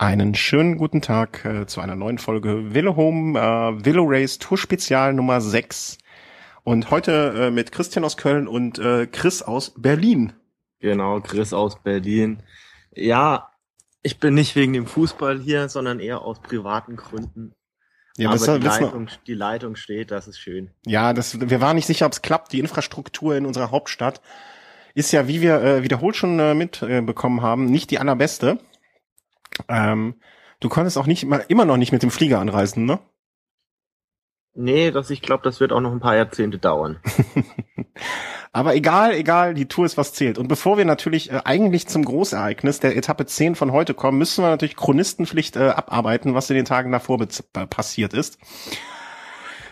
Einen schönen guten Tag äh, zu einer neuen Folge Willow Home, äh, Willow Race Tour Spezial Nummer 6. Und heute äh, mit Christian aus Köln und äh, Chris aus Berlin. Genau, Chris aus Berlin. Ja, ich bin nicht wegen dem Fußball hier, sondern eher aus privaten Gründen. Ja, Aber was, die, Leitung, die Leitung steht, das ist schön. ja, das, wir waren nicht sicher, ob es klappt. Die Infrastruktur in unserer Hauptstadt ist ja, wie wir äh, wiederholt schon äh, mitbekommen haben, nicht die allerbeste. Ähm, du konntest auch nicht immer, immer noch nicht mit dem Flieger anreisen, ne? Nee, das, ich glaube, das wird auch noch ein paar Jahrzehnte dauern. Aber egal, egal, die Tour ist was zählt. Und bevor wir natürlich äh, eigentlich zum Großereignis der Etappe 10 von heute kommen, müssen wir natürlich Chronistenpflicht äh, abarbeiten, was in den Tagen davor passiert ist.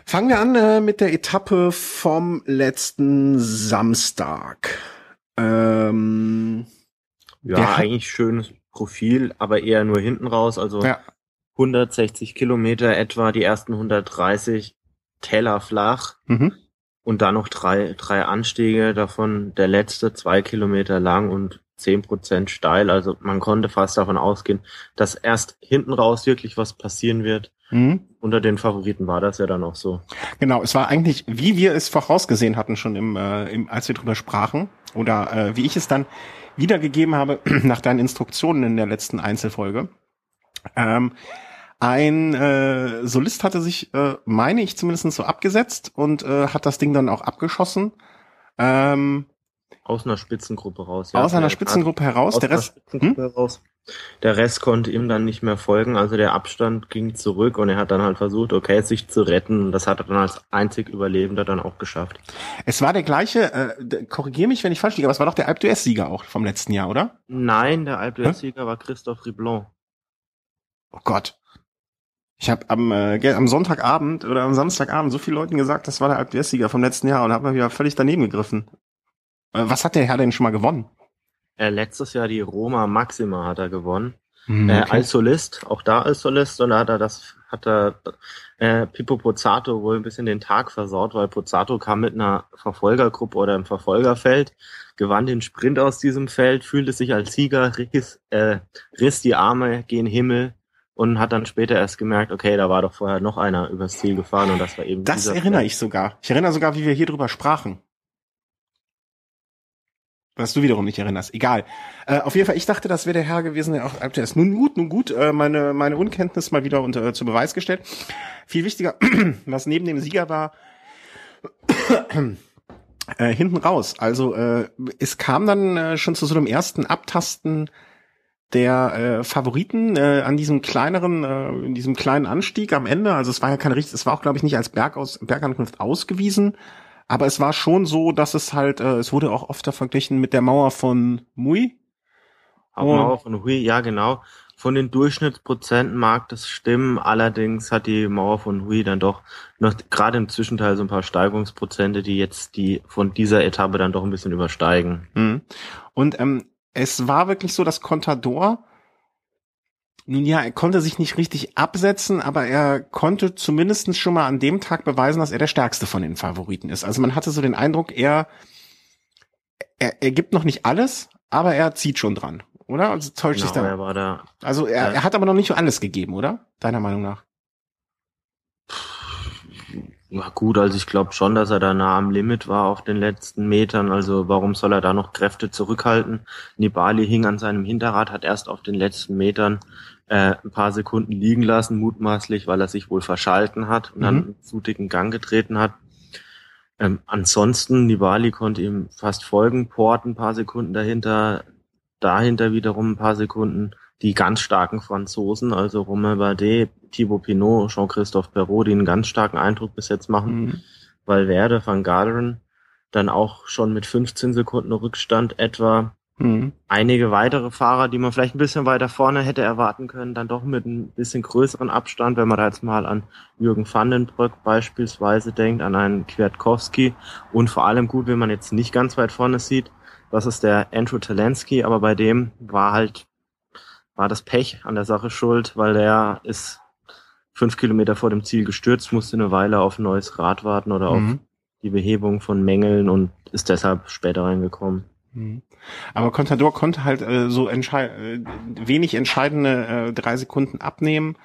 Fangen wir an äh, mit der Etappe vom letzten Samstag. Ähm, Ja, eigentlich schönes Profil, aber eher nur hinten raus. Also ja, 160 Kilometer etwa, die ersten 130 Teller flach mhm. und dann noch drei, drei Anstiege, davon der letzte zwei Kilometer lang und 10 Prozent steil. Also man konnte fast davon ausgehen, dass erst hinten raus wirklich was passieren wird. Mhm. Unter den Favoriten war das ja dann auch so. Genau, es war eigentlich, wie wir es vorausgesehen hatten schon im, äh, im als wir drüber sprachen, oder äh, wie ich es dann wiedergegeben habe nach deinen Instruktionen in der letzten Einzelfolge. Ähm, ein äh, Solist hatte sich, äh, meine ich zumindest so abgesetzt und äh, hat das Ding dann auch abgeschossen. Ähm, Aus einer Spitzengruppe raus. aus einer Spitzengruppe heraus. Aus Der einer Rest, hm? Spitzengruppe heraus. Der Rest konnte ihm dann nicht mehr folgen, also der Abstand ging zurück und er hat dann halt versucht, okay, sich zu retten. Und das hat er dann als einzig Überlebender dann auch geschafft. es war der gleiche, äh, korrigiere mich, wenn ich falsch liege, aber es war doch der Alp d'Huez-Sieger auch vom letzten Jahr, oder? Nein, der Alpe-Sieger war Christoph Riblon. Oh Gott. Ich habe am, äh, am Sonntagabend oder am Samstagabend so vielen Leuten gesagt, das war der Alp sieger vom letzten Jahr und habe mal wieder völlig daneben gegriffen. Äh, was hat der Herr denn schon mal gewonnen? Äh, letztes Jahr die Roma Maxima hat er gewonnen. Hm, Äh, okay. als Solist, auch da als Solist, und da hat er das, hat er äh, Pippo Pozzato wohl ein bisschen den Tag versaut, weil Pozzato kam mit einer Verfolgergruppe oder im Verfolgerfeld, gewann den Sprint aus diesem Feld, fühlte sich als Sieger, riss, äh, riss die Arme gen Himmel und hat dann später erst gemerkt, okay, da war doch vorher noch einer übers Ziel gefahren und das war eben das erinnere Feld. ich sogar. Ich erinnere sogar, wie wir hier drüber sprachen. Was du wiederum nicht erinnerst. Egal. Äh, auf jeden Fall, ich dachte, das wäre der Herr gewesen, der auch Alp d'Huez. Nun gut, nun gut. Äh, meine, meine Unkenntnis mal wieder unter, äh, zu Beweis gestellt. Viel wichtiger, was neben dem Sieger war, äh, hinten raus. Also äh, es kam dann äh, schon zu so einem ersten Abtasten der äh, Favoriten äh, an diesem kleineren, äh, in diesem kleinen Anstieg am Ende. Also es war ja kein richtig, es war auch glaube ich nicht als Bergaus, Bergankunft ausgewiesen, aber es war schon so, dass es halt, äh, es wurde auch oft verglichen mit der Mauer von Mui. Hauptmauer von Hui, ja genau. Von den Durchschnittsprozenten mag das stimmen, allerdings hat die Mauer von Hui dann doch noch gerade im Zwischenteil so ein paar Steigungsprozente, die jetzt die von dieser Etappe dann doch ein bisschen übersteigen. Mhm. Und ähm, es war wirklich so, dass Contador, nun ja, er konnte sich nicht richtig absetzen, aber er konnte zumindest schon mal an dem Tag beweisen, dass er der stärkste von den Favoriten ist. Also man hatte so den Eindruck, er, er, er gibt noch nicht alles, aber er zieht schon dran, oder? Also täuscht sich Genau, da. er war da. Also er, er hat aber noch nicht alles gegeben, oder? Deiner Meinung nach? Ja gut, also ich glaube schon, dass er da nah am Limit war auf den letzten Metern. Also warum soll er da noch Kräfte zurückhalten? Nibali hing an seinem Hinterrad, hat erst auf den letzten Metern äh, ein paar Sekunden liegen lassen, mutmaßlich, weil er sich wohl verschalten hat und dann Mhm. einen zutigen Gang getreten hat. Ähm, ansonsten, Nibali konnte ihm fast folgen, Port ein paar Sekunden dahinter, dahinter wiederum ein paar Sekunden. Die ganz starken Franzosen, also Romain Bardet, Thibaut Pinot, Jean-Christophe Perrault, die einen ganz starken Eindruck bis jetzt machen. Mhm. Valverde, Van Garderen, dann auch schon mit 15 Sekunden Rückstand etwa. Mhm. Einige weitere Fahrer, die man vielleicht ein bisschen weiter vorne hätte erwarten können, dann doch mit ein bisschen größeren Abstand, wenn man da jetzt mal an Jürgen Vandenbrück beispielsweise denkt, an einen Kwiatkowski und vor allem gut, wenn man jetzt nicht ganz weit vorne sieht, das ist der Andrew Talensky, aber bei dem war halt, war das Pech an der Sache schuld, weil der ist fünf Kilometer vor dem Ziel gestürzt, musste eine Weile auf ein neues Rad warten oder auf Mhm. die Behebung von Mängeln und ist deshalb später reingekommen. Mhm. Aber Contador konnte halt äh, so entschei äh, wenig entscheidende äh, drei Sekunden abnehmen.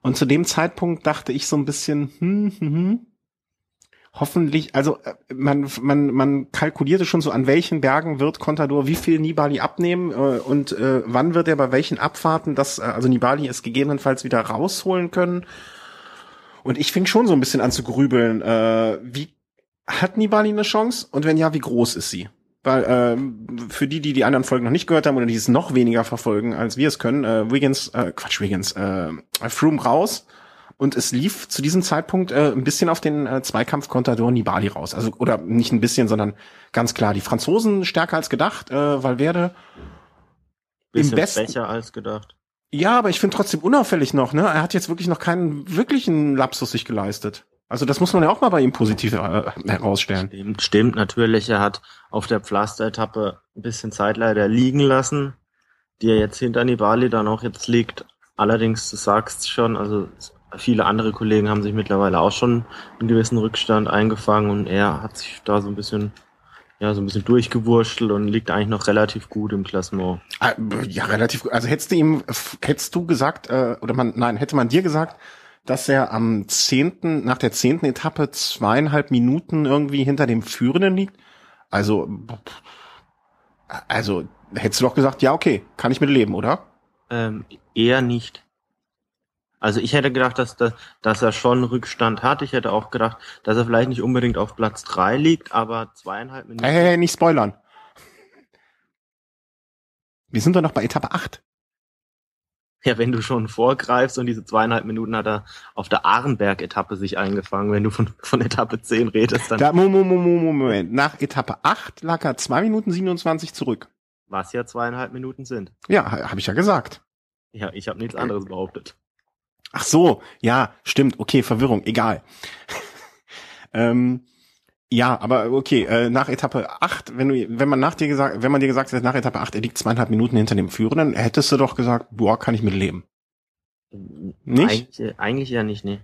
Und zu dem Zeitpunkt dachte ich so ein bisschen, hm, hm, hm, hoffentlich, also äh, man, man, man kalkulierte schon so, an welchen Bergen wird Contador wie viel Nibali abnehmen äh, und äh, wann wird er bei welchen Abfahrten das, äh, also Nibali es gegebenenfalls wieder rausholen können. Und ich fing schon so ein bisschen an zu grübeln, äh, wie hat Nibali eine Chance und wenn ja, wie groß ist sie? Weil äh, für die, die die anderen Folgen noch nicht gehört haben oder die es noch weniger verfolgen, als wir es können, äh, Wiggins, äh, Quatsch, Wiggins, äh, Froome raus und es lief zu diesem Zeitpunkt äh, ein bisschen auf den äh, Zweikampf Contador Nibali raus. Also oder nicht ein bisschen, sondern ganz klar die Franzosen stärker als gedacht, äh, Valverde bisschen im besten besser als gedacht. Ja, aber ich finde trotzdem unauffällig noch, ne? Er hat jetzt wirklich noch keinen wirklichen Lapsus sich geleistet. Also das muss man ja auch mal bei ihm positiv äh, herausstellen. Stimmt, stimmt, natürlich. Er hat auf der Pflasteretappe ein bisschen Zeit leider liegen lassen, die er jetzt hinter Nibali dann auch jetzt liegt. Allerdings, du sagst schon, also viele andere Kollegen haben sich mittlerweile auch schon einen gewissen Rückstand eingefangen und er hat sich da so ein bisschen ja, so ein bisschen durchgewurschtelt und liegt eigentlich noch relativ gut im Klassement. Ah, ja, relativ gut. Also hättest du ihm, hättest du gesagt, äh, oder man, nein, hätte man dir gesagt, dass er am zehnten, nach der zehnten Etappe zweieinhalb Minuten irgendwie hinter dem Führenden liegt. Also, also hättest du doch gesagt, ja, okay, kann ich mit leben, oder? Ähm, eher nicht. Also ich hätte gedacht, dass, dass, dass er schon Rückstand hat. Ich hätte auch gedacht, dass er vielleicht nicht unbedingt auf Platz drei liegt, aber zweieinhalb Minuten. Hey, hey, hey nicht spoilern. Wir sind doch noch bei Etappe acht ja, wenn du schon vorgreifst und diese zweieinhalb Minuten hat er auf der Ahrenberg-Etappe sich eingefangen, wenn du von, von Etappe 10 redest, dann. Da, Moment, Moment, Moment. Nach Etappe 8 lag er zwei Minuten 27 zurück. Was ja zweieinhalb Minuten sind. Ja, habe ich ja gesagt. Ja, ich habe nichts anderes behauptet. Ach so, ja, stimmt, okay, Verwirrung, egal. ähm, ja, aber okay, äh, nach Etappe 8, wenn du, wenn man nach dir gesagt, wenn man dir gesagt hätte, nach Etappe 8, er liegt zweieinhalb Minuten hinter dem Führenden, hättest du doch gesagt, boah, kann ich mit leben. Nicht? Eigentlich, eigentlich ja nicht, nee.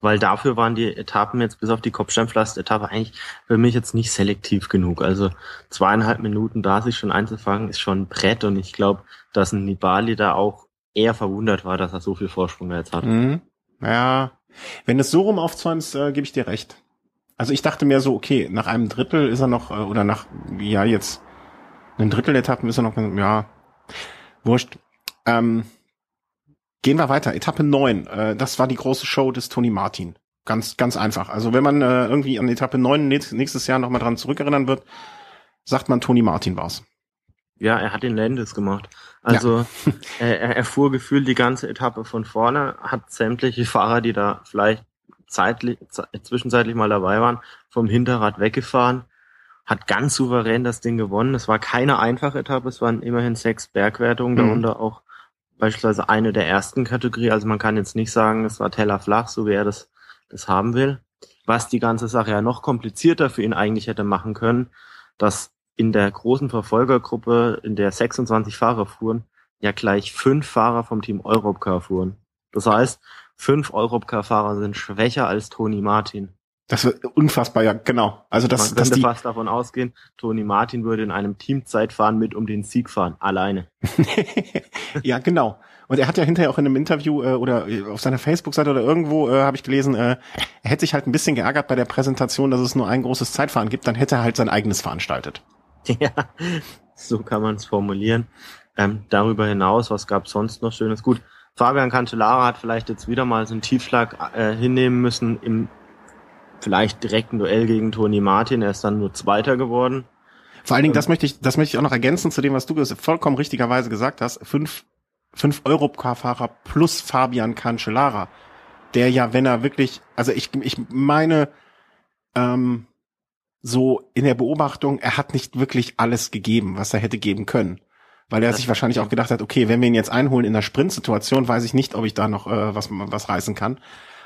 Weil dafür waren die Etappen jetzt bis auf die Kopfsteinpflaster-Etappe eigentlich für mich jetzt nicht selektiv genug. Also zweieinhalb Minuten da sich schon einzufangen, ist schon ein Brett und ich glaube, dass ein Nibali da auch eher verwundert war, dass er so viel Vorsprung jetzt hat. Mhm. Ja, wenn es so rum aufzäumst, äh, gebe ich dir recht. Also ich dachte mir so, okay, nach einem Drittel ist er noch, äh, oder nach, ja, jetzt, ein Drittel Etappen ist er noch, ja, wurscht. Ähm, gehen wir weiter. Etappe 9, äh, das war die große Show des Tony Martin. Ganz, ganz einfach. Also wenn man äh, irgendwie an Etappe 9 nächstes Jahr nochmal dran zurückerinnern wird, sagt man, Tony Martin war's. Ja, er hat den Landes gemacht. Also ja. er, er fuhr gefühlt die ganze Etappe von vorne, hat sämtliche Fahrer, die da vielleicht zeitlich, zwischenzeitlich mal dabei waren, vom Hinterrad weggefahren, hat ganz souverän das Ding gewonnen. Es war keine einfache Etappe, es waren immerhin sechs Bergwertungen, mhm. darunter auch beispielsweise eine der ersten Kategorie. Also man kann jetzt nicht sagen, es war Teller flach, so wie er das, das haben will. Was die ganze Sache ja noch komplizierter für ihn eigentlich hätte machen können, dass in der großen Verfolgergruppe, in der 26 Fahrer fuhren, ja gleich fünf Fahrer vom Team Europcar fuhren. Das heißt, fünf Europcar-Fahrer sind schwächer als Toni Martin. Das wird unfassbar, ja, genau. Also das, Man könnte fast davon ausgehen, Toni Martin würde in einem Teamzeitfahren mit um den Sieg fahren, alleine. ja, genau. Und er hat ja hinterher auch in einem Interview äh, oder äh, auf seiner Facebook-Seite oder irgendwo äh, habe ich gelesen, äh, er hätte sich halt ein bisschen geärgert bei der Präsentation, dass es nur ein großes Zeitfahren gibt, dann hätte er halt sein eigenes veranstaltet. Ja, so kann man es formulieren. Ähm, darüber hinaus, was gab sonst noch Schönes? Gut, Fabian Cancellara hat vielleicht jetzt wieder mal so einen Tiefschlag äh, hinnehmen müssen im vielleicht direkten Duell gegen Toni Martin. Er ist dann nur Zweiter geworden. Vor allen Dingen, das möchte ich, das möchte ich auch noch ergänzen zu dem, was du vollkommen richtigerweise gesagt hast. Fünf, fünf Europcar-Fahrer plus Fabian Cancellara, der ja, wenn er wirklich, also ich, ich meine, ähm, so in der Beobachtung, er hat nicht wirklich alles gegeben, was er hätte geben können weil er sich wahrscheinlich auch gedacht hat, okay, wenn wir ihn jetzt einholen in der Sprintsituation, weiß ich nicht, ob ich da noch äh, was was reißen kann.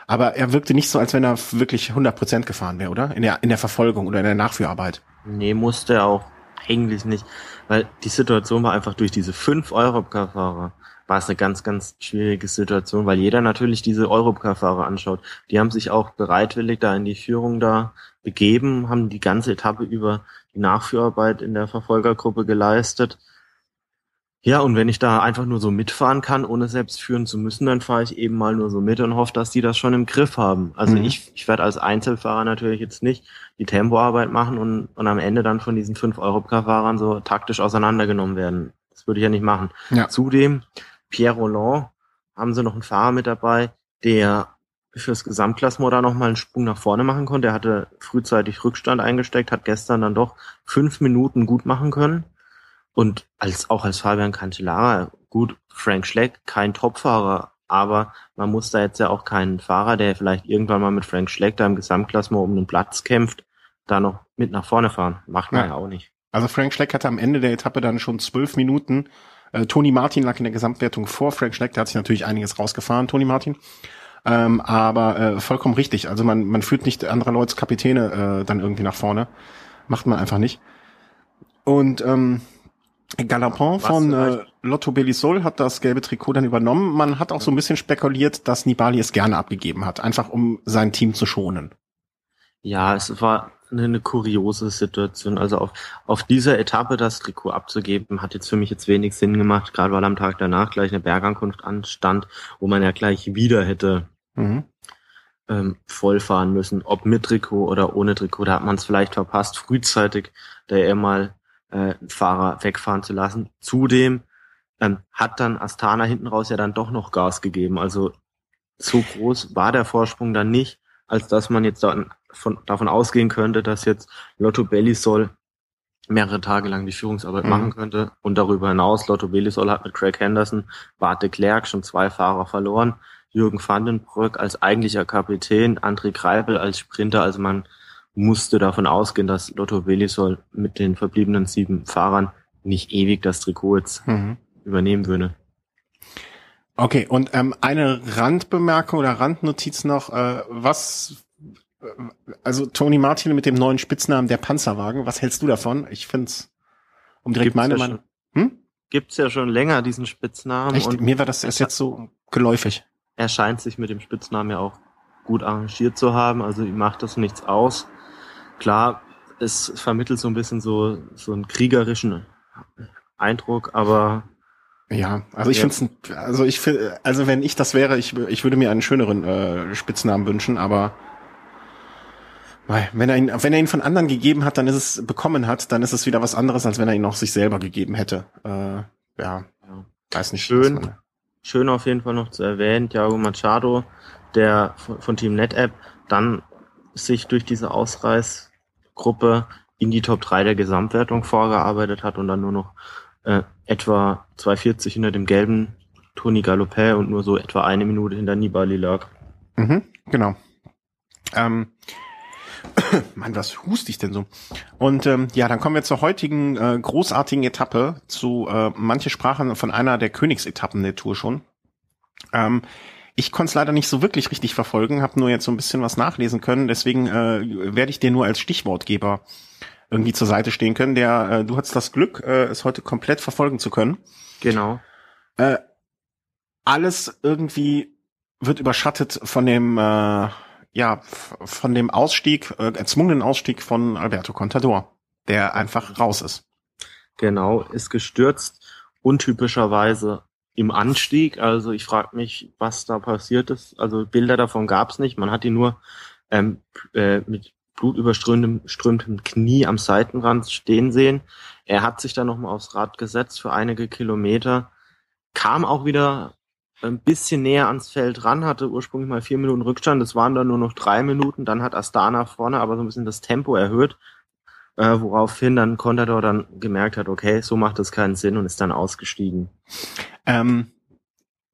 Aber er wirkte nicht so, als wenn er wirklich 100% gefahren wäre, oder? In der in der Verfolgung oder in der Nachführarbeit. Nee, musste er auch eigentlich nicht, weil die Situation war einfach durch diese fünf Europcar-Fahrer war es eine ganz, ganz schwierige Situation, weil jeder natürlich diese Europcar-Fahrer anschaut. Die haben sich auch bereitwillig da in die Führung da begeben, haben die ganze Etappe über die Nachführarbeit in der Verfolgergruppe geleistet. Ja, und wenn ich da einfach nur so mitfahren kann, ohne selbst führen zu müssen, dann fahre ich eben mal nur so mit und hoffe, dass die das schon im Griff haben. Also mhm. ich, ich werde als Einzelfahrer natürlich jetzt nicht die Tempoarbeit machen und, und am Ende dann von diesen fünf Europcar-Fahrern so taktisch auseinandergenommen werden. Das würde ich ja nicht machen. Ja. Zudem, Pierre Roland haben sie noch einen Fahrer mit dabei, der fürs Gesamtklassement da nochmal einen Sprung nach vorne machen konnte. Er hatte frühzeitig Rückstand eingesteckt, hat gestern dann doch fünf Minuten gut machen können. Und als, auch als Fabian Cancellara, gut, Frank Schleck, kein Topfahrer, aber man muss da jetzt ja auch keinen Fahrer, der vielleicht irgendwann mal mit Frank Schleck da im Gesamtklassement um den Platz kämpft, da noch mit nach vorne fahren. Macht man ja, ja auch nicht. Also Frank Schleck hatte am Ende der Etappe dann schon zwölf Minuten. Äh, Toni Martin lag in der Gesamtwertung vor Frank Schleck, der hat sich natürlich einiges rausgefahren, Toni Martin. Ähm, aber äh, vollkommen richtig. Also man, man führt nicht andere Leute Kapitäne äh, dann irgendwie nach vorne. Macht man einfach nicht. Und ähm, Galopin von äh, Lotto Belisol hat das gelbe Trikot dann übernommen. Man hat auch so ein bisschen spekuliert, dass Nibali es gerne abgegeben hat, einfach um sein Team zu schonen. Ja, es war eine, eine kuriose Situation. Also auf, auf dieser Etappe das Trikot abzugeben, hat jetzt für mich jetzt wenig Sinn gemacht, gerade weil am Tag danach gleich eine Bergankunft anstand, wo man ja gleich wieder hätte mhm. ähm, vollfahren müssen, ob mit Trikot oder ohne Trikot. Da hat man es vielleicht verpasst, frühzeitig da eher mal äh, Fahrer wegfahren zu lassen. Zudem ähm, hat dann Astana hinten raus ja dann doch noch Gas gegeben. Also so groß war der Vorsprung dann nicht, als dass man jetzt da von, davon ausgehen könnte, dass jetzt Lotto Bellisol mehrere Tage lang die Führungsarbeit mhm. machen könnte. Und darüber hinaus, Lotto Bellisol hat mit Craig Henderson, Bart de Klerk schon zwei Fahrer verloren. Jürgen Vandenbrück als eigentlicher Kapitän, André Kreibel als Sprinter. Also man musste davon ausgehen, dass Lotto Belisol mit den verbliebenen sieben Fahrern nicht ewig das Trikot jetzt mhm. übernehmen würde. Okay, und ähm, eine Randbemerkung oder Randnotiz noch, äh, was, äh, also Tony Martin mit dem neuen Spitznamen der Panzerwagen, was hältst du davon? Ich find's, um direkt Gibt's meine ja Meinung. Hm? Gibt's ja schon länger diesen Spitznamen. Echt? Und Mir war das erst jetzt so geläufig. Er scheint sich mit dem Spitznamen ja auch gut arrangiert zu haben, also ihm macht das nichts aus klar, es vermittelt so ein bisschen so, so einen kriegerischen Eindruck, aber ja, also ich ja. finde also ich finde, also wenn ich das wäre, ich, ich würde mir einen schöneren äh, Spitznamen wünschen, aber wenn er ihn, wenn er ihn von anderen gegeben hat, dann ist es bekommen hat, dann ist es wieder was anderes, als wenn er ihn auch sich selber gegeben hätte. Äh, ja, ja, weiß nicht. Schön, schön auf jeden Fall noch zu erwähnen, Thiago Machado, der von, von Team NetApp dann sich durch diese Ausreiß Gruppe in die Top 3 der Gesamtwertung vorgearbeitet hat und dann nur noch äh, etwa 2,40 hinter dem gelben Toni Galopet und nur so etwa eine Minute hinter Nibali lag. Mhm, genau. Ähm, Mann, was hust ich denn so? Und ähm, ja, dann kommen wir zur heutigen äh, großartigen Etappe. Zu äh, manche sprachen von einer der Königsetappen der Tour schon. Ähm, ich konnte es leider nicht so wirklich richtig verfolgen, habe nur jetzt so ein bisschen was nachlesen können. Deswegen äh, werde ich dir nur als Stichwortgeber irgendwie zur Seite stehen können. Der, äh, du hattest das Glück, äh, es heute komplett verfolgen zu können. Genau. Äh, alles irgendwie wird überschattet von dem, äh, ja, von dem Ausstieg, äh, erzwungenen Ausstieg von Alberto Contador, der einfach raus ist. Genau, ist gestürzt, untypischerweise im Anstieg. Also ich frage mich, was da passiert ist. Also Bilder davon gab es nicht. Man hat ihn nur ähm, äh, mit blutüberströmtem Knie am Seitenrand stehen sehen. Er hat sich dann nochmal aufs Rad gesetzt für einige Kilometer, kam auch wieder ein bisschen näher ans Feld ran, hatte ursprünglich mal vier Minuten Rückstand, das waren dann nur noch drei Minuten, dann hat Astana vorne aber so ein bisschen das Tempo erhöht, äh, woraufhin dann Contador dann gemerkt hat, okay, so macht das keinen Sinn und ist dann ausgestiegen. Ähm,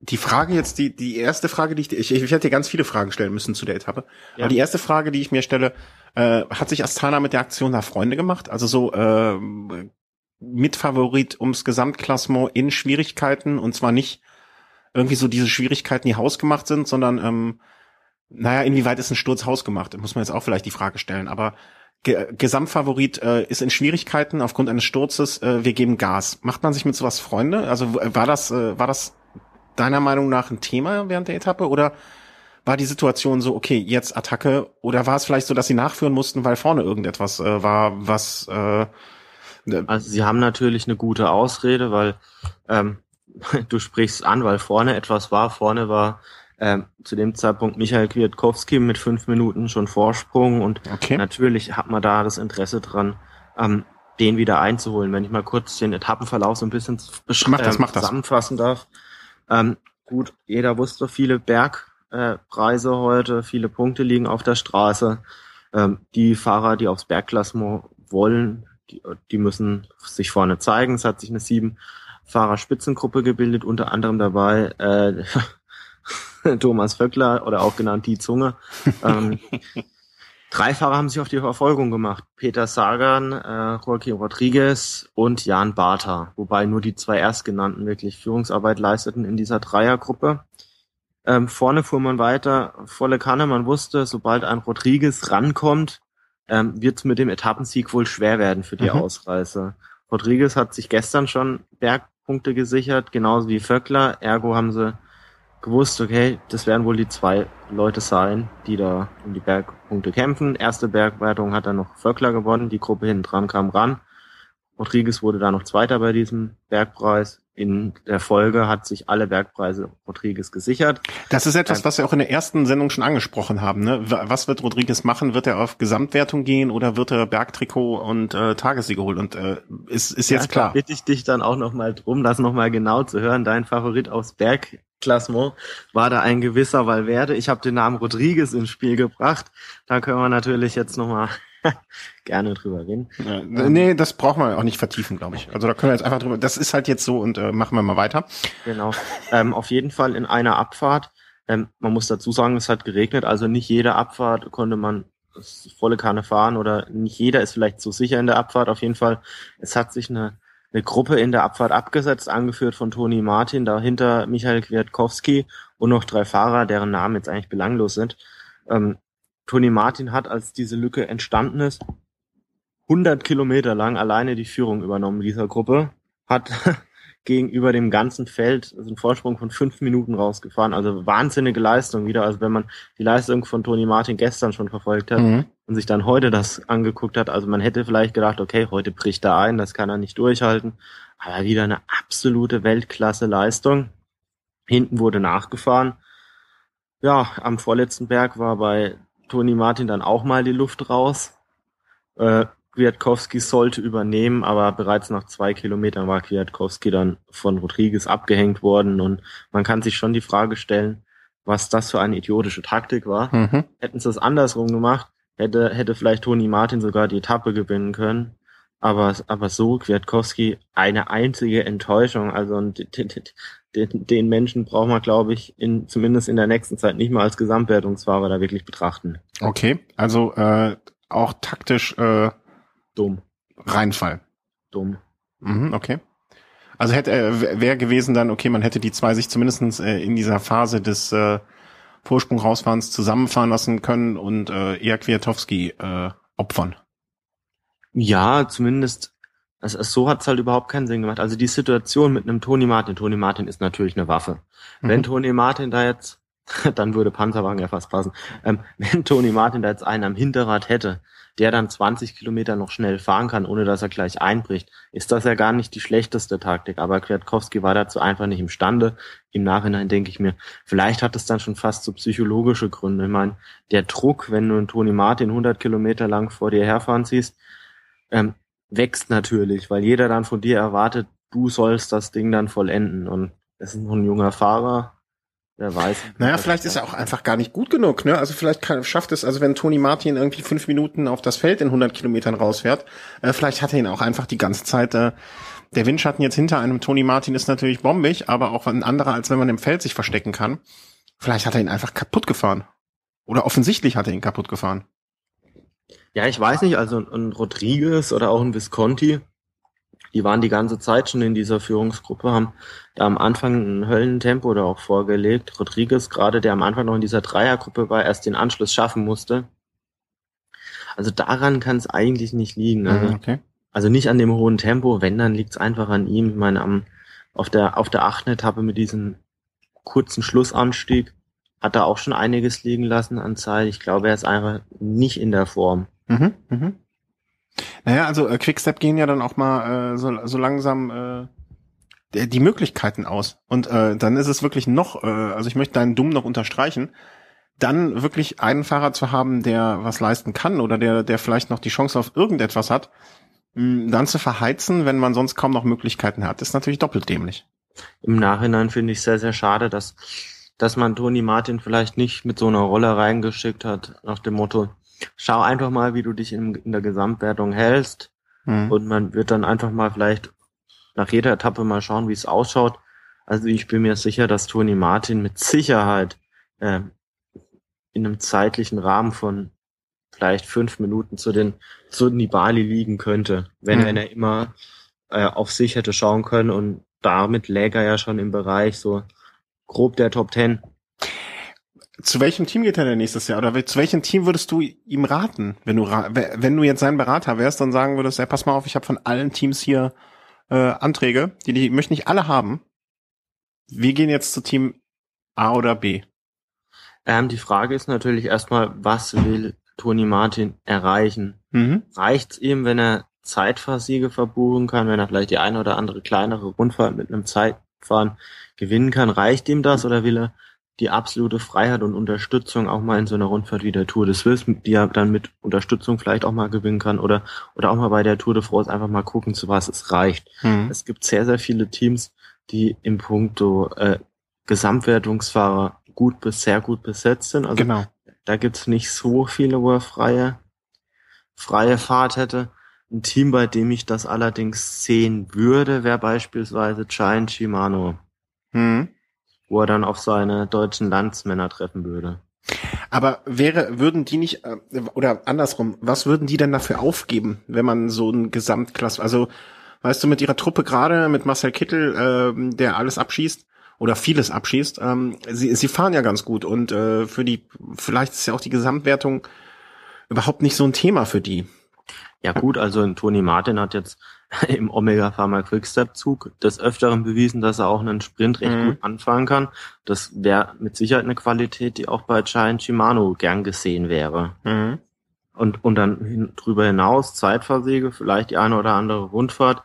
die Frage jetzt, die, die erste Frage, die ich, ich, ich hätte dir ganz viele Fragen stellen müssen zu der Etappe. Ja. Aber die erste Frage, die ich mir stelle, äh, hat sich Astana mit der Aktion da Freunde gemacht? Also so äh, Mitfavorit ums Gesamtklassement in Schwierigkeiten und zwar nicht irgendwie so diese Schwierigkeiten, die hausgemacht sind, sondern ähm, naja, inwieweit ist ein Sturz hausgemacht? Muss man jetzt auch vielleicht die Frage stellen. Aber Ge Gesamtfavorit äh, ist in Schwierigkeiten aufgrund eines Sturzes, äh, wir geben Gas. Macht man sich mit sowas Freunde? Also war das, äh, war das deiner Meinung nach ein Thema während der Etappe oder war die Situation so, okay, jetzt Attacke, oder war es vielleicht so, dass sie nachführen mussten, weil vorne irgendetwas äh, war, was äh, ne also sie haben natürlich eine gute Ausrede, weil ähm, du sprichst an, weil vorne etwas war. Vorne war ähm, zu dem Zeitpunkt Michael Kwiatkowski mit fünf Minuten schon Vorsprung und okay. natürlich hat man da das Interesse dran, ähm, den wieder einzuholen. Wenn ich mal kurz den Etappenverlauf so ein bisschen mach das, mach zusammenfassen darf. Ähm, gut, jeder wusste, viele Bergpreise äh, heute, viele Punkte liegen auf der Straße. Ähm, die Fahrer, die aufs Bergklassement wollen, die, die müssen sich vorne zeigen. Es hat sich eine sieben Fahrerspitzengruppe gebildet, unter anderem dabei äh, Thomas Vöckler oder auch genannt die Zunge. ähm, drei Fahrer haben sich auf die Verfolgung gemacht. Peter Sagan, äh, Joaquin Rodriguez und Jan Bartha, wobei nur die zwei Erstgenannten wirklich Führungsarbeit leisteten in dieser Dreiergruppe. Ähm, vorne fuhr man weiter, volle Kanne. Man wusste, sobald ein Rodriguez rankommt, ähm, wird es mit dem Etappensieg wohl schwer werden für die mhm. Ausreise. Rodriguez hat sich gestern schon Bergpunkte gesichert, genauso wie Vöckler. Ergo haben sie gewusst, okay, das werden wohl die zwei Leute sein, die da um die Bergpunkte kämpfen. Erste Bergwertung hat dann noch Vöckler gewonnen, die Gruppe hinten dran kam ran. Rodriguez wurde da noch Zweiter bei diesem Bergpreis. In der Folge hat sich alle Bergpreise Rodriguez gesichert. Das ist etwas, was wir auch in der ersten Sendung schon angesprochen haben. Ne? Was wird Rodriguez machen? Wird er auf Gesamtwertung gehen oder wird er Bergtrikot und äh, Tagessiege holen? Und äh, ist, ist jetzt ja, klar. bitte ich dich dann auch nochmal drum, das nochmal genau zu hören. Dein Favorit aufs Bergklassement war da ein gewisser Valverde. Ich habe den Namen Rodriguez ins Spiel gebracht. Da können wir natürlich jetzt nochmal gerne drüber reden. Ja, nee, das brauchen wir auch nicht vertiefen, glaube ich. Also da können wir jetzt einfach drüber. Das ist halt jetzt so und äh, machen wir mal weiter. Genau. Ähm, auf jeden Fall in einer Abfahrt. Ähm, man muss dazu sagen, es hat geregnet, also nicht jede Abfahrt konnte man volle Kanne fahren oder nicht jeder ist vielleicht so sicher in der Abfahrt. Auf jeden Fall, es hat sich eine, eine Gruppe in der Abfahrt abgesetzt, angeführt von Toni Martin, dahinter Michael Kwiatkowski und noch drei Fahrer, deren Namen jetzt eigentlich belanglos sind. Ähm, Tony Martin hat, als diese Lücke entstanden ist, 100 Kilometer lang alleine die Führung übernommen dieser Gruppe, hat gegenüber dem ganzen Feld also einen Vorsprung von fünf Minuten rausgefahren. Also wahnsinnige Leistung wieder. Also wenn man die Leistung von Tony Martin gestern schon verfolgt hat mhm. Und sich dann heute das angeguckt hat, also man hätte vielleicht gedacht, okay, heute bricht er ein, das kann er nicht durchhalten. Aber wieder eine absolute Weltklasse-Leistung. Hinten wurde nachgefahren. Ja, am vorletzten Berg war bei Toni Martin dann auch mal die Luft raus. Äh, Kwiatkowski sollte übernehmen, aber bereits nach zwei Kilometern war Kwiatkowski dann von Rodriguez abgehängt worden und man kann sich schon die Frage stellen, was das für eine idiotische Taktik war. Mhm. Hätten sie es andersrum gemacht, hätte, hätte vielleicht Toni Martin sogar die Etappe gewinnen können. Aber, aber so, Kwiatkowski, eine einzige Enttäuschung. Also den, den Menschen braucht man, glaube ich, in, zumindest in der nächsten Zeit nicht mal als Gesamtwertungsfahrer da wirklich betrachten. Okay, also äh, auch taktisch äh, dumm. Reinfall. Dumm. Mhm, okay. Also hätte äh, wäre gewesen dann, okay, man hätte die zwei sich zumindestens äh, in dieser Phase des äh, Vorsprung rausfahrens zusammenfahren lassen können und äh, eher Kwiatowski äh, opfern. Ja, zumindest also so hat's halt überhaupt keinen Sinn gemacht. Also die Situation mit einem Tony Martin, Tony Martin ist natürlich eine Waffe. Mhm. Wenn Tony Martin da jetzt, dann würde Panzerwagen ja fast passen, ähm, wenn Tony Martin da jetzt einen am Hinterrad hätte, der dann 20 Kilometer noch schnell fahren kann, ohne dass er gleich einbricht, ist das ja gar nicht die schlechteste Taktik. Aber Kwiatkowski war dazu einfach nicht imstande. Im Nachhinein denke ich mir, vielleicht hat es dann schon fast so psychologische Gründe. Ich meine, der Druck, wenn du einen Tony Martin 100 Kilometer lang vor dir herfahren siehst, ähm, wächst natürlich, weil jeder dann von dir erwartet, du sollst das Ding dann vollenden. Und es ist noch ein junger Fahrer, Wer weiß. Naja, vielleicht ist er auch einfach gar nicht gut genug, ne? Also vielleicht kann, schafft es, also wenn Toni Martin irgendwie fünf Minuten auf das Feld in 100 Kilometern rausfährt, äh, vielleicht hat er ihn auch einfach die ganze Zeit, äh, der Windschatten jetzt hinter einem Toni Martin ist natürlich bombig, aber auch ein anderer, als wenn man im Feld sich verstecken kann. Vielleicht hat er ihn einfach kaputt gefahren. Oder offensichtlich hat er ihn kaputt gefahren. Ja, ich weiß nicht, also ein Rodriguez oder auch ein Visconti, die waren die ganze Zeit schon in dieser Führungsgruppe, haben da am Anfang ein Höllentempo da auch vorgelegt. Rodriguez, gerade der am Anfang noch in dieser Dreiergruppe war, erst den Anschluss schaffen musste. Also daran kann es eigentlich nicht liegen. Also, okay. also nicht an dem hohen Tempo, wenn, dann liegt es einfach an ihm. Ich meine, am, auf der, auf der achten Etappe mit diesem kurzen Schlussanstieg hat da auch schon einiges liegen lassen an Zeit. Ich glaube, er ist einfach nicht in der Form. Mhm, mhm. Naja, also äh, Quickstep gehen ja dann auch mal äh, so, so langsam äh, die Möglichkeiten aus. Und äh, dann ist es wirklich noch, äh, also ich möchte deinen Dumm noch unterstreichen, dann wirklich einen Fahrer zu haben, der was leisten kann oder der, der vielleicht noch die Chance auf irgendetwas hat, mh, dann zu verheizen, wenn man sonst kaum noch Möglichkeiten hat, ist natürlich doppelt dämlich. Im Nachhinein finde ich sehr, sehr schade, dass, dass man Toni Martin vielleicht nicht mit so einer Rolle reingeschickt hat, nach dem Motto, schau einfach mal, wie du dich in, in der Gesamtwertung hältst. Mhm. Und man wird dann einfach mal vielleicht nach jeder Etappe mal schauen, wie es ausschaut. Also ich bin mir sicher, dass Toni Martin mit Sicherheit äh, in einem zeitlichen Rahmen von vielleicht fünf Minuten zu den zu Nibali liegen könnte, wenn, mhm. wenn er immer äh, auf sich hätte schauen können und damit läge er ja schon im Bereich so grob der Top Ten. Zu welchem Team geht er denn nächstes Jahr? Oder zu welchem Team würdest du ihm raten, wenn du wenn du jetzt sein Berater wärst und sagen würdest, ja, pass mal auf, ich habe von allen Teams hier äh, Anträge, die die möchten nicht alle haben. Wir gehen jetzt zu Team A oder B. Ähm, die Frage ist natürlich erstmal, was will Toni Martin erreichen? Mhm. Reicht's ihm, wenn er Zeitfahrsiege verbuchen kann, wenn er vielleicht die eine oder andere kleinere Rundfahrt mit einem Zeitfahren gewinnen kann? Reicht ihm das oder will er die absolute Freiheit und Unterstützung auch mal in so einer Rundfahrt wie der Tour de Suisse, die er dann mit Unterstützung vielleicht auch mal gewinnen kann oder, oder auch mal bei der Tour de France einfach mal gucken, zu was es reicht. Mhm. Es gibt sehr, sehr viele Teams, die im Punkto äh, Gesamtwertungsfahrer gut bis sehr gut besetzt sind. Also genau. da gibt's nicht so viele, wo er freie, freie Fahrt hätte. Ein Team, bei dem ich das allerdings sehen würde, wäre beispielsweise Giant Shimano. Mhm. Wo er dann auf seine deutschen Landsmänner treffen würde. Aber wäre, würden die nicht, äh, oder andersrum, was würden die denn dafür aufgeben, wenn man so ein Gesamtklasse, also weißt du, mit ihrer Truppe gerade, mit Marcel Kittel, äh, der alles abschießt, oder vieles abschießt. Ähm, sie, sie fahren ja ganz gut und äh, für die, vielleicht ist ja auch die Gesamtwertung überhaupt nicht so ein Thema für die. Ja gut, also Toni Martin hat jetzt im Omega Pharma Quickstep Zug des Öfteren bewiesen, dass er auch einen Sprint recht mhm. gut anfangen kann. Das wäre mit Sicherheit eine Qualität, die auch bei Giant Shimano gern gesehen wäre. Mhm. Und, und dann hin, drüber hinaus Zeitversäge, vielleicht die eine oder andere Rundfahrt.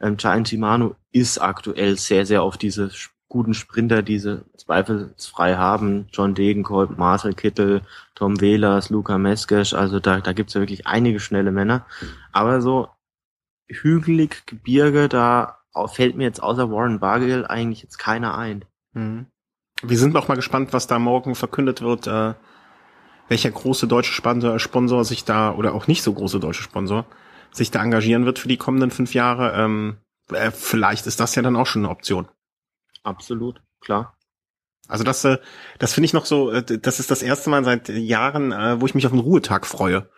Ähm, Giant Shimano ist aktuell sehr, sehr auf diese guten Sprinter, die sie zweifelsfrei haben. John Degenkolb, Marcel Kittel, Tom Wehlers, Luca Meskes, also da, da gibt's ja wirklich einige schnelle Männer. Aber so hügelig, Gebirge, da fällt mir jetzt außer Warren Bargill eigentlich jetzt keiner ein. Mhm. Wir sind auch mal gespannt, was da morgen verkündet wird, äh, welcher große deutsche Sponsor, Sponsor sich da, oder auch nicht so große deutsche Sponsor, sich da engagieren wird für die kommenden fünf Jahre. Ähm, äh, vielleicht ist das ja dann auch schon eine Option. Absolut, klar. Also das, äh, das finde ich noch so, äh, das ist das erste Mal seit Jahren, äh, wo ich mich auf einen Ruhetag freue.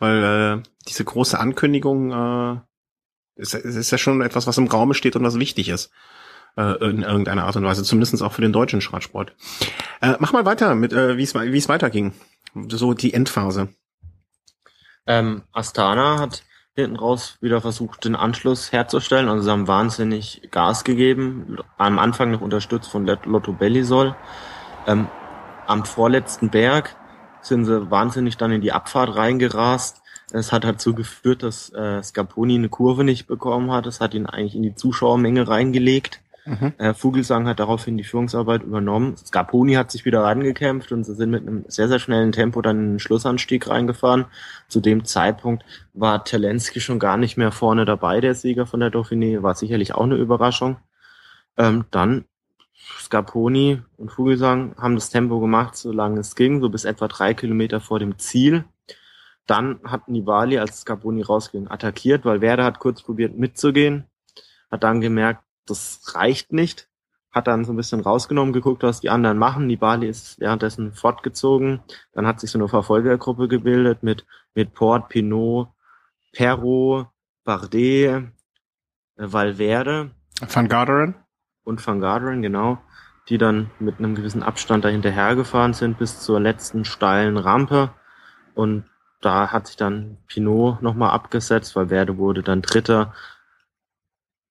Weil diese große Ankündigung ist, ist ja schon etwas, was im Raume steht und was wichtig ist. In irgendeiner Art und Weise, zumindest auch für den deutschen Radsport. Mach mal weiter mit, wie es wie es weiterging. So die Endphase. Ähm, Astana hat hinten raus wieder versucht, den Anschluss herzustellen. Also sie haben wahnsinnig Gas gegeben, am Anfang noch unterstützt von Lotto Bellisol. Ähm, am vorletzten Berg sind sie wahnsinnig dann in die Abfahrt reingerast. Es hat dazu geführt, dass äh, Scaponi eine Kurve nicht bekommen hat. Das hat ihn eigentlich in die Zuschauermenge reingelegt. Mhm. Äh, Vogelsang hat daraufhin die Führungsarbeit übernommen. Scarponi hat sich wieder rangekämpft und sie sind mit einem sehr, sehr schnellen Tempo dann in den Schlussanstieg reingefahren. Zu dem Zeitpunkt war Telensky schon gar nicht mehr vorne dabei, der Sieger von der Dauphiné. War sicherlich auch eine Überraschung. Ähm, dann Scarponi und Vogelsang haben das Tempo gemacht, solange es ging, so bis etwa drei Kilometer vor dem Ziel. Dann hat Nibali, als Scarponi rausging, attackiert, weil Werder hat kurz probiert mitzugehen, hat dann gemerkt, das reicht nicht. Hat dann so ein bisschen rausgenommen, geguckt, was die anderen machen. Nibali ist währenddessen fortgezogen. Dann hat sich so eine Verfolgergruppe gebildet mit, mit Port, Pinot, Perro, Bardet, äh, Valverde. Van Garderen. Und Van Garderen, genau. Die dann mit einem gewissen Abstand dahinter hergefahren sind bis zur letzten steilen Rampe. Und da hat sich dann Pinot nochmal abgesetzt, weil Werde wurde dann Dritter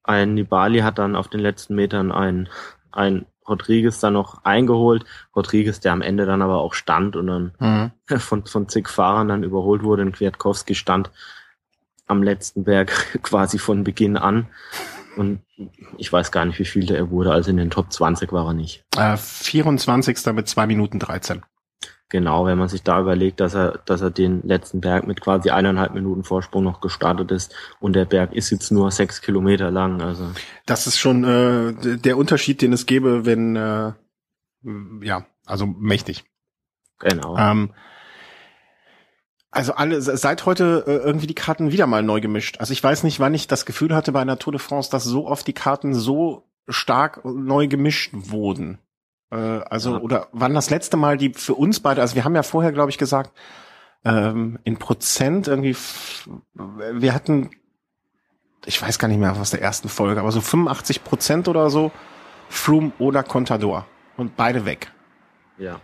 ein Nibali hat dann auf den letzten Metern ein, ein Rodriguez dann noch eingeholt. Rodriguez, der am Ende dann aber auch stand und dann mhm. von, von zig Fahrern dann überholt wurde. Und Kwiatkowski stand am letzten Berg quasi von Beginn an. Und ich weiß gar nicht, wie viel der er wurde. Also in den Top 20 war er nicht. Äh, 24. mit zwei Minuten 13. Genau, wenn man sich da überlegt, dass er, dass er den letzten Berg mit quasi eineinhalb Minuten Vorsprung noch gestartet ist und der Berg ist jetzt nur sechs Kilometer lang. Also das ist schon äh, der Unterschied, den es gäbe, wenn äh, ja, also mächtig. Genau. Ähm, also alle seit heute äh, irgendwie die Karten wieder mal neu gemischt. Also ich weiß nicht, wann ich das Gefühl hatte bei einer Tour de France, dass so oft die Karten so stark neu gemischt wurden. Äh, also, ja. oder wann das letzte Mal die für uns beide, also wir haben ja vorher, glaube ich, gesagt, ähm, in Prozent irgendwie, wir hatten, ich weiß gar nicht mehr aus der ersten Folge, aber so 85 Prozent oder so, Froome oder Contador. Und beide weg. Ja.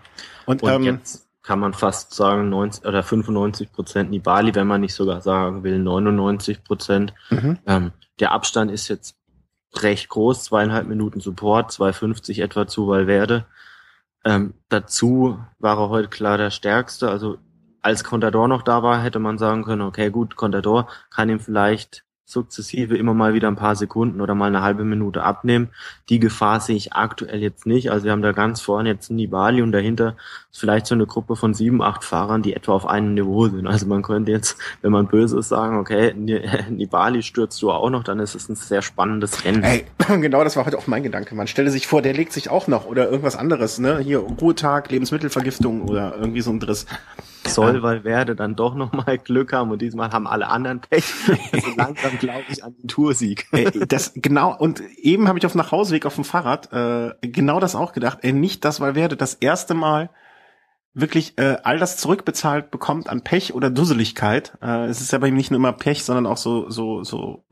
Und, und ähm, jetzt kann man fast sagen 90 oder 95 Prozent Nibali, wenn man nicht sogar sagen will 99 Prozent. Mhm. Ähm, der Abstand ist jetzt recht groß, zweieinhalb Minuten Support, 2,50 etwa zu Valverde. Ähm, dazu war er heute klar der Stärkste. Also als Contador noch da war, hätte man sagen können, okay, gut, Contador kann ihm vielleicht sukzessive immer mal wieder ein paar Sekunden oder mal eine halbe Minute abnehmen. Die Gefahr sehe ich aktuell jetzt nicht. Also wir haben da ganz vorne jetzt Nibali und dahinter ist vielleicht so eine Gruppe von sieben, acht Fahrern, die etwa auf einem Niveau sind. Also man könnte jetzt, wenn man böse ist, sagen, okay, Nibali stürzt du auch noch, dann ist es ein sehr spannendes Rennen. Hey, genau, das war heute auch mein Gedanke. Man stelle sich vor, der legt sich auch noch oder irgendwas anderes, ne? Hier Ruhetag, Lebensmittelvergiftung oder irgendwie so ein Driss soll Valverde dann doch nochmal Glück haben und diesmal haben alle anderen Pech. Also langsam glaube ich an den Toursieg. das genau und eben habe ich auf dem Nachhauseweg auf dem Fahrrad äh, genau das auch gedacht. Ey, nicht, dass Valverde das erste Mal wirklich äh, all das zurückbezahlt bekommt an Pech oder Dusseligkeit. Äh, es ist ja bei ihm nicht nur immer Pech, sondern auch so so so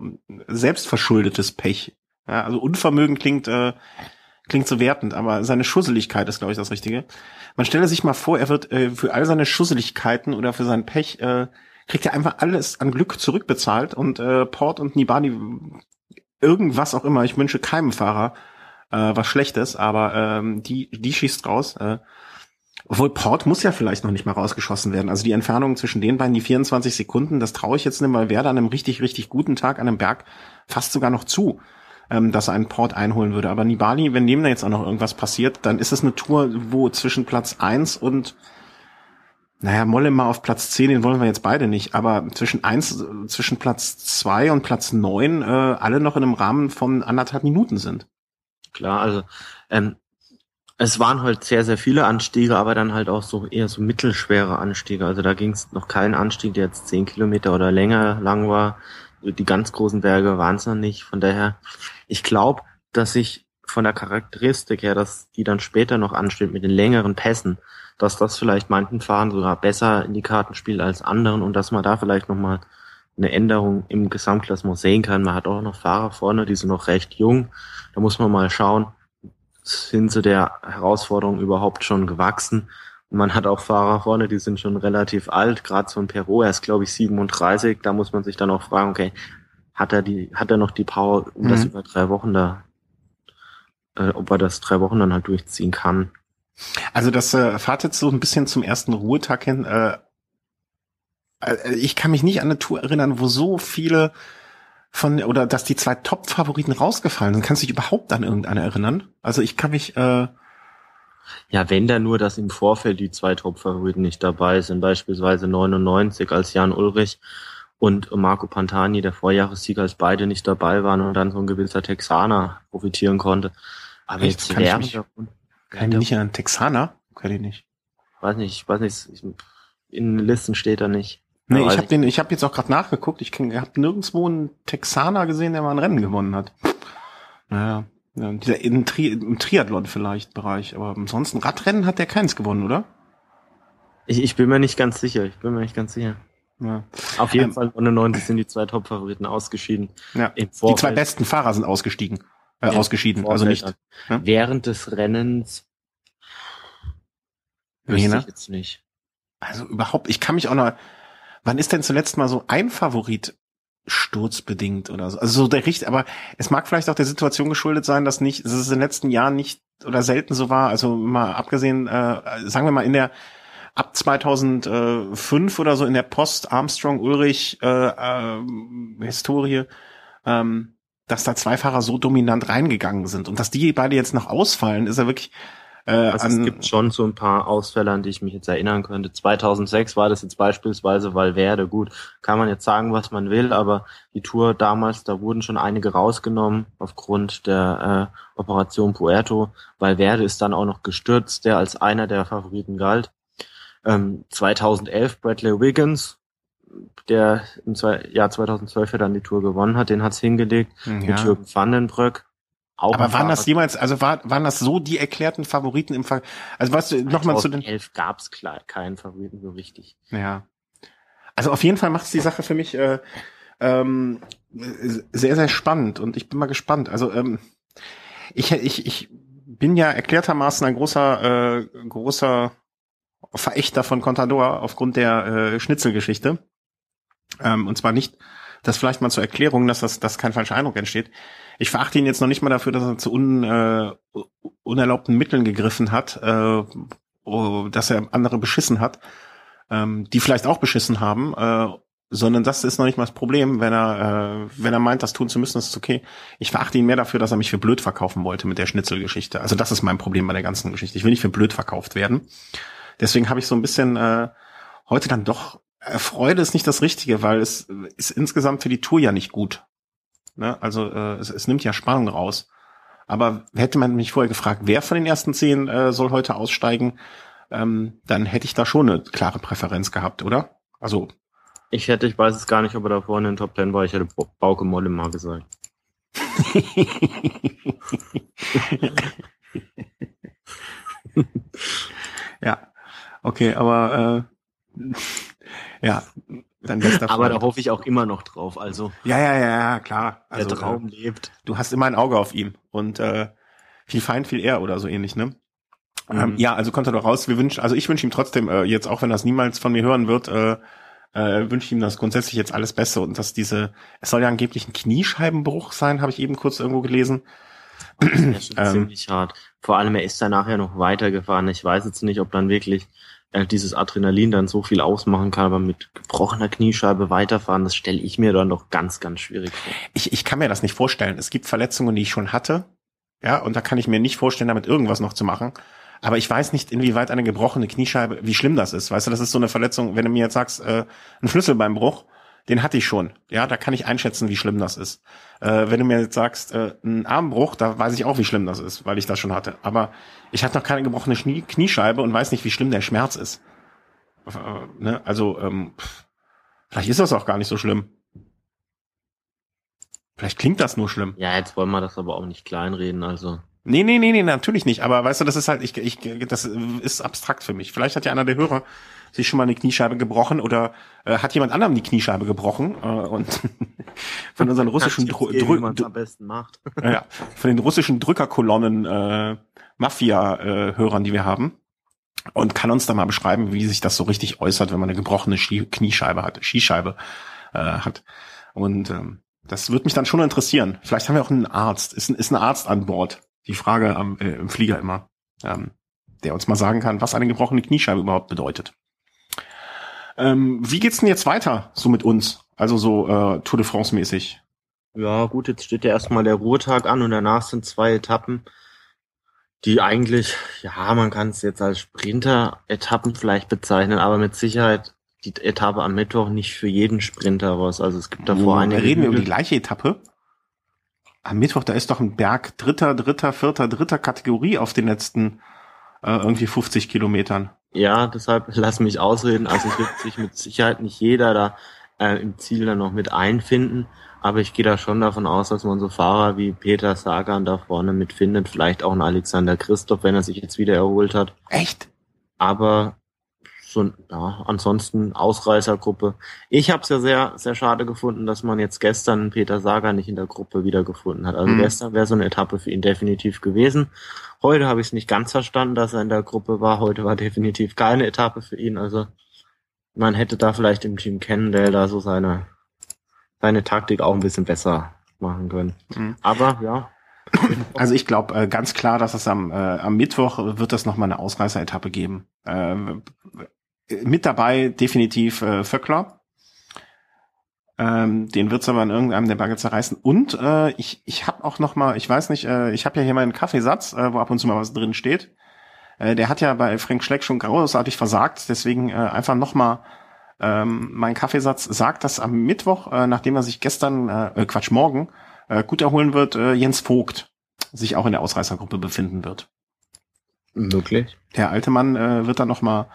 selbstverschuldetes Pech. Ja, also Unvermögen klingt äh, klingt so wertend, aber seine Schusseligkeit ist, glaube ich, das Richtige. Man stelle sich mal vor, er wird äh, für all seine Schusseligkeiten oder für sein Pech, äh, kriegt er einfach alles an Glück zurückbezahlt und äh, Port und Nibali irgendwas auch immer. Ich wünsche keinem Fahrer äh, was Schlechtes, aber ähm, die, die schießt raus. Äh, obwohl Port muss ja vielleicht noch nicht mal rausgeschossen werden. Also die Entfernung zwischen den beiden, die 24 Sekunden, das traue ich jetzt nicht, weil wer da an einem richtig, richtig guten Tag an einem Berg fast sogar noch zu ähm, dass er einen Port einholen würde. Aber Nibali, wenn dem da jetzt auch noch irgendwas passiert, dann ist es eine Tour, wo zwischen Platz eins und naja, Molle mal auf Platz 10, den wollen wir jetzt beide nicht, aber zwischen eins, zwischen Platz zwei und Platz neun äh, alle noch in einem Rahmen von anderthalb Minuten sind. Klar, also ähm, es waren halt sehr, sehr viele Anstiege, aber dann halt auch so eher so mittelschwere Anstiege. Also da ging es noch keinen Anstieg, der jetzt zehn Kilometer oder länger lang war. Die ganz großen Berge waren es noch nicht. Von daher ich glaube, dass ich von der Charakteristik her, dass die dann später noch ansteht mit den längeren Pässen, dass das vielleicht manchen Fahrern sogar besser in die Karten spielt als anderen und dass man da vielleicht nochmal eine Änderung im Gesamtklassement sehen kann. Man hat auch noch Fahrer vorne, die sind noch recht jung. Da muss man mal schauen, sind sie der Herausforderung überhaupt schon gewachsen. Und man hat auch Fahrer vorne, die sind schon relativ alt, gerade so ein Perot, er ist glaube ich 37, da muss man sich dann auch fragen, okay, hat er die, hat er noch die Power, um mhm. das über drei Wochen da, äh, ob er das drei Wochen dann halt durchziehen kann. Also das äh, fahrt jetzt so ein bisschen zum ersten Ruhetag hin. Äh, äh, ich kann mich nicht an eine Tour erinnern, wo so viele von oder dass die zwei Top-Favoriten rausgefallen sind. Kannst du dich überhaupt an irgendeine erinnern? Also ich kann mich äh, ja, wenn da nur, dass im Vorfeld die zwei Top-Favoriten nicht dabei sind, beispielsweise 99 als Jan Ulrich und Marco Pantani, der Vorjahressieger, als beide nicht dabei waren und dann so ein gewisser Texaner profitieren konnte. Aber Echt? jetzt kann während ich mich, kann ich nicht an einen Texaner? Kann ich nicht. Weiß nicht, ich weiß nicht, ich, in den Listen steht er nicht. Nee, ich habe den, ich habe jetzt auch gerade nachgeguckt. Ich habe nirgendwo einen Texaner gesehen, der mal ein Rennen gewonnen hat. Naja, ja, dieser im, Tri im Triathlon vielleicht Bereich, aber ansonsten Radrennen hat der keins gewonnen, oder? Ich, ich bin mir nicht ganz sicher. Ich bin mir nicht ganz sicher. Ja. Auf jeden ähm, Fall 99 sind die zwei Top-Favoriten ausgeschieden. Ja. die zwei besten Fahrer sind ausgestiegen. Äh, ja, ausgeschieden, also nicht. Ja? Während des Rennens wüsste nee, ich jetzt nicht. Also überhaupt, ich kann mich auch noch. Wann ist denn zuletzt mal so ein Favorit sturzbedingt oder so. Also so der Richt, aber es mag vielleicht auch der Situation geschuldet sein, dass nicht, dass es in den letzten Jahren nicht oder selten so war. Also mal abgesehen, äh, sagen wir mal in der ab 2005 oder so in der Post Armstrong Ulrich äh, äh, Historie, ähm, dass da zwei Fahrer so dominant reingegangen sind und dass die beide jetzt noch ausfallen, ist ja wirklich äh, also es gibt schon so ein paar Ausfälle, an die ich mich jetzt erinnern könnte. 2006 war das jetzt beispielsweise Valverde. Gut, kann man jetzt sagen, was man will, aber die Tour damals, da wurden schon einige rausgenommen aufgrund der äh, Operation Puerto. Valverde ist dann auch noch gestürzt, der als einer der Favoriten galt. Ähm, 2011 Bradley Wiggins, der im Jahr 2012 ja dann die Tour gewonnen hat, den hat's hingelegt. Ja. Mit Jürgen Vandenbrück auch Aber waren das jemals, also war, waren das so die erklärten Favoriten im Fall? Also was nochmal zu den. 2011 gab's klar keinen Favoriten so richtig. Ja. Also auf jeden Fall macht es die Sache für mich äh, ähm, sehr, sehr spannend und ich bin mal gespannt. Also ähm, ich, ich, ich bin ja erklärtermaßen ein großer, äh, großer Verächter von Contador aufgrund der äh, Schnitzelgeschichte. Ähm, und zwar nicht, das vielleicht mal zur Erklärung, dass das dass kein falscher Eindruck entsteht ich verachte ihn jetzt noch nicht mal dafür, dass er zu un, äh, unerlaubten Mitteln gegriffen hat, äh, oh, dass er andere beschissen hat, ähm, die vielleicht auch beschissen haben, äh, sondern das ist noch nicht mal das Problem, wenn er, äh, wenn er meint, das tun zu müssen, ist okay. Ich verachte ihn mehr dafür, dass er mich für blöd verkaufen wollte mit der Schnitzelgeschichte. Also das ist mein Problem bei der ganzen Geschichte. Ich will nicht für blöd verkauft werden. Deswegen habe ich so ein bisschen äh, heute dann doch Freude ist nicht das Richtige, weil es ist insgesamt für die Tour ja nicht gut. Ne? Also äh, es, es nimmt ja Spannung raus. Aber hätte man mich vorher gefragt, wer von den ersten zehn äh, soll heute aussteigen, ähm, dann hätte ich da schon eine klare Präferenz gehabt, oder? Also ich hätte, ich weiß es gar nicht, ob er da vorne in den Top Ten war. Ich hätte Bauke Molle mal gesagt. ja, okay, aber äh, ja, Dein bester Aber da hoffe ich auch immer noch drauf. Also ja, ja, ja, ja klar. Also, der Traum äh, lebt. Du hast immer ein Auge auf ihm und äh, viel Feind, viel eher oder so ähnlich, ne? Ähm, mhm. Ähm, ja, also kommt er doch raus. Wir wünschen, also ich wünsche ihm trotzdem äh, jetzt, auch wenn das niemals von mir hören wird, äh, äh, wünsche ihm das grundsätzlich jetzt alles Beste und dass diese, es soll ja angeblich ein Kniescheibenbruch sein, habe ich eben kurz irgendwo gelesen. Das ist ja ähm, ziemlich hart. Vor allem, er ist dann nachher noch weitergefahren. Ich weiß jetzt nicht, ob dann wirklich dieses Adrenalin dann so viel ausmachen kann, aber mit gebrochener Kniescheibe weiterfahren, das stelle ich mir dann doch ganz, ganz schwierig vor. Ich, ich kann mir das nicht vorstellen. Es gibt Verletzungen, die ich schon hatte. Ja, und da kann ich mir nicht vorstellen, damit irgendwas noch zu machen. Aber ich weiß nicht, inwieweit eine gebrochene Kniescheibe, wie schlimm das ist. Weißt du, das ist so eine Verletzung, wenn du mir jetzt sagst, äh, ein Schlüsselbeinbruch, den hatte ich schon. Ja, da kann ich einschätzen, wie schlimm das ist. Äh, wenn du mir jetzt sagst, äh, ein Armbruch, da weiß ich auch, wie schlimm das ist, weil ich das schon hatte. Aber ich hatte noch keine gebrochene Knie Kniescheibe und weiß nicht, wie schlimm der Schmerz ist. Äh, ne? Also, ähm, vielleicht ist das auch gar nicht so schlimm. Vielleicht klingt das nur schlimm. Ja, jetzt wollen wir das aber auch nicht kleinreden, also. Nee, nee, nee, nee, natürlich nicht. Aber weißt du, das ist halt, ich, ich, das ist abstrakt für mich. Vielleicht hat ja einer der Hörer sich schon mal eine Kniescheibe gebrochen oder äh, hat jemand anderem die Kniescheibe gebrochen äh, und von unseren russischen Dr Drü am besten macht. ja, von den russischen Drückerkolonnen äh, Mafia-Hörern, äh, die wir haben und kann uns da mal beschreiben, wie sich das so richtig äußert, wenn man eine gebrochene Ski Kniescheibe hat, Skischeibe äh, hat. Und ähm, das würde mich dann schon interessieren. Vielleicht haben wir auch einen Arzt. Ist ein, ist ein Arzt an Bord? Die Frage am, äh, im Flieger immer, ähm, der uns mal sagen kann, was eine gebrochene Kniescheibe überhaupt bedeutet. Ähm, wie geht's denn jetzt weiter so mit uns? Also so äh, Tour de France mäßig. Ja, gut, jetzt steht ja erstmal der Ruhetag an und danach sind zwei Etappen, die eigentlich, ja, man kann es jetzt als Sprinter-Etappen vielleicht bezeichnen, aber mit Sicherheit die Etappe am Mittwoch nicht für jeden Sprinter was. Also es gibt davor eine. Reden wir über die gleiche Etappe? Am Mittwoch, da ist doch ein Berg dritter, dritter, vierter, dritter Kategorie auf den letzten äh, irgendwie 50 Kilometern. Ja, deshalb lass mich ausreden. Also es wird sich mit Sicherheit nicht jeder da äh, im Ziel dann noch mit einfinden. Aber ich gehe da schon davon aus, dass man so Fahrer wie Peter Sagan da vorne mitfindet. Vielleicht auch ein Alexander Christoph, wenn er sich jetzt wieder erholt hat. Echt? Aber so, ja, ansonsten Ausreißergruppe. Ich habe es ja sehr, sehr schade gefunden, dass man jetzt gestern Peter Sagan nicht in der Gruppe wiedergefunden hat. Also mhm. gestern wäre so eine Etappe für ihn definitiv gewesen. Heute habe ich es nicht ganz verstanden, dass er in der Gruppe war. Heute war definitiv keine Etappe für ihn. Also man hätte da vielleicht im Team Cannondale da so seine seine Taktik auch ein bisschen besser machen können. Mhm. Aber ja. Also ich glaube äh, ganz klar, dass es am, äh, am Mittwoch wird es nochmal eine Ausreißer-Etappe geben. Äh, mit dabei definitiv äh, Vöckler. Ähm, den wird's aber in irgendeinem der Berge zerreißen. Und äh, ich, ich habe auch noch mal, ich weiß nicht, äh, ich habe ja hier meinen Kaffeesatz, äh, wo ab und zu mal was drin steht. Äh, der hat ja bei Frank Schleck schon großartig versagt, deswegen äh, einfach noch mal ähm, mein Kaffeesatz sagt, dass am Mittwoch, äh, nachdem er sich gestern, äh, Quatsch, morgen, äh, gut erholen wird, äh, Jens Vogt sich auch in der Ausreißergruppe befinden wird. Wirklich? Der alte Mann äh, wird dann noch mal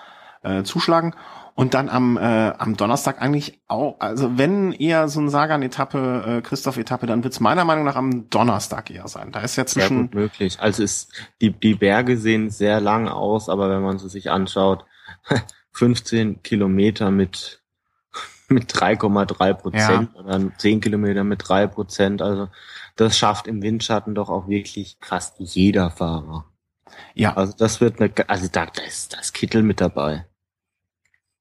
äh, zuschlagen. Und dann am, äh, am Donnerstag eigentlich auch, also wenn eher so ein Sagan-Etappe, äh, Christoph-Etappe, dann wird es meiner Meinung nach am Donnerstag eher sein. Da ist ja zwischen. Sehr gut möglich. Also ist, die, die Berge sehen sehr lang aus, aber wenn man sie sich anschaut, 15 Kilometer mit mit 3,3 Prozent ja. oder 10 Kilometer mit 3 Prozent. Also das schafft im Windschatten doch auch wirklich fast jeder Fahrer. Ja. Also das wird eine, also da, da ist das Kittel mit dabei.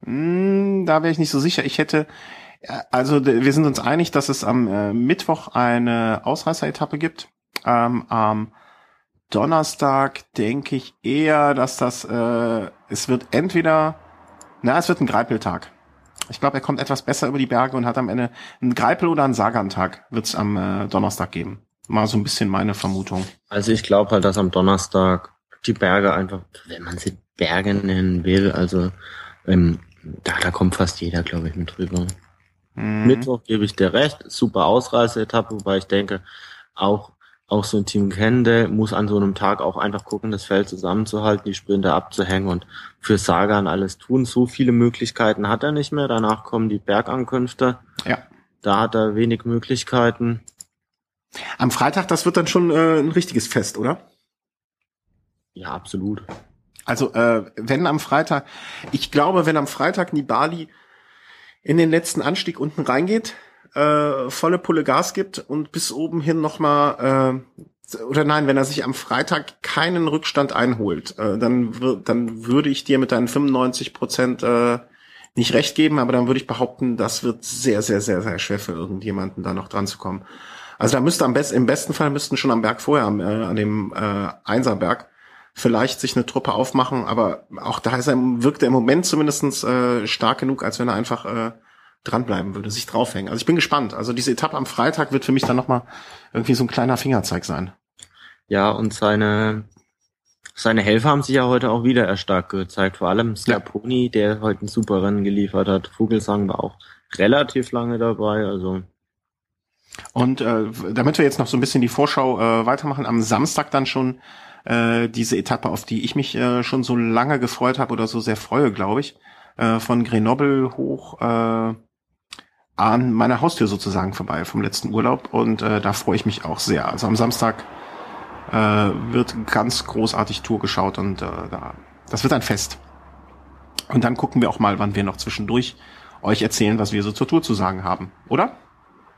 Hm, da wäre ich nicht so sicher. Ich hätte, also wir sind uns einig, dass es am äh, Mittwoch eine Ausreißer-Etappe gibt. Ähm, am Donnerstag denke ich eher, dass das, äh, es wird entweder, na, es wird ein Greipeltag. Ich glaube, er kommt etwas besser über die Berge und hat am Ende einen Greipel oder einen Sagantag wird es am äh, Donnerstag geben. Mal so ein bisschen meine Vermutung. Also ich glaube halt, dass am Donnerstag die Berge einfach, wenn man sie Berge nennen will, also ähm, da, da kommt fast jeder, glaube ich, mit drüber. Mhm. Mittwoch gebe ich dir recht, super Ausreiseetappe, wobei ich denke, auch auch so ein Team Kende muss an so einem Tag auch einfach gucken, das Feld zusammenzuhalten, die Sprinter abzuhängen und für Sagan alles tun. So viele Möglichkeiten hat er nicht mehr. Danach kommen die Bergankünfte. Ja. Da hat er wenig Möglichkeiten. Am Freitag, das wird dann schon äh, ein richtiges Fest, oder? Ja, absolut. Also äh, wenn am Freitag, ich glaube, wenn am Freitag Nibali in den letzten Anstieg unten reingeht, äh, volle Pulle Gas gibt und bis oben hin nochmal, äh, oder nein, wenn er sich am Freitag keinen Rückstand einholt, äh, dann, dann würde ich dir mit deinen 95 Prozent äh, nicht recht geben, aber dann würde ich behaupten, das wird sehr, sehr, sehr, sehr schwer für irgendjemanden da noch dran zu kommen. Also da müsste am besten, im besten Fall müssten schon am Berg vorher, äh, an dem äh, Einserberg, vielleicht sich eine Truppe aufmachen, aber auch da ist er, wirkt er im Moment zumindestens äh, stark genug, als wenn er einfach äh, dranbleiben würde, sich draufhängen. Also ich bin gespannt. Also diese Etappe am Freitag wird für mich dann nochmal irgendwie so ein kleiner Fingerzeig sein. Ja, und seine, seine Helfer haben sich ja heute auch wieder erstarkt gezeigt. Vor allem Scarponi, ja. der heute ein super Rennen geliefert hat. Vogelsang war auch relativ lange dabei, also. Und äh, damit wir jetzt noch so ein bisschen die Vorschau äh, weitermachen, am Samstag dann schon äh, diese Etappe, auf die ich mich äh, schon so lange gefreut habe oder so sehr freue, glaube ich, äh, von Grenoble hoch äh, an meiner Haustür sozusagen vorbei vom letzten Urlaub und äh, da freue ich mich auch sehr. Also am Samstag äh, wird ganz großartig Tour geschaut und äh, da, das wird ein Fest. Und dann gucken wir auch mal, wann wir noch zwischendurch euch erzählen, was wir so zur Tour zu sagen haben, oder?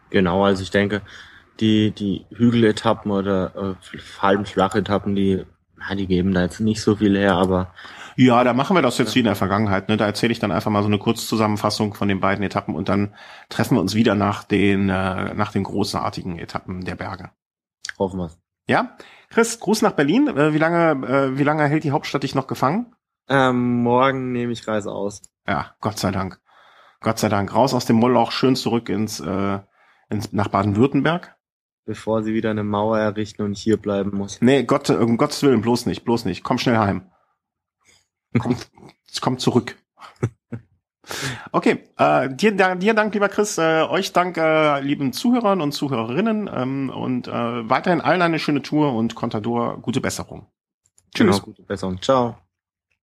Genau, also ich denke, die, die Hügeletappen oder äh, halben Flachetappen, die, ja, die geben da jetzt nicht so viel her, aber ja, da machen wir das jetzt wie in der Vergangenheit. Ne? Da erzähle ich dann einfach mal so eine Kurzzusammenfassung von den beiden Etappen und dann treffen wir uns wieder nach den, äh, nach den großartigen Etappen der Berge. Hoffen wir. Ja, Chris, Gruß nach Berlin. Äh, wie lange, äh, wie lange hält die Hauptstadt dich noch gefangen? Ähm, morgen nehme ich Reise aus. Ja, Gott sei Dank. Gott sei Dank. Raus aus dem Moloch, schön zurück ins, äh, ins nach Baden-Württemberg. Bevor sie wieder eine Mauer errichten und hier bleiben muss. Nee, Gott, um Gottes Willen, bloß nicht, bloß nicht. Komm schnell heim. Kommt, es kommt zurück. Okay, äh, dir, dir Dank, lieber Chris, äh, euch Dank, äh, lieben Zuhörern und Zuhörerinnen ähm, und äh, weiterhin allen eine schöne Tour und Contador, gute Besserung. Tschüss. Genau, gute Besserung. Ciao.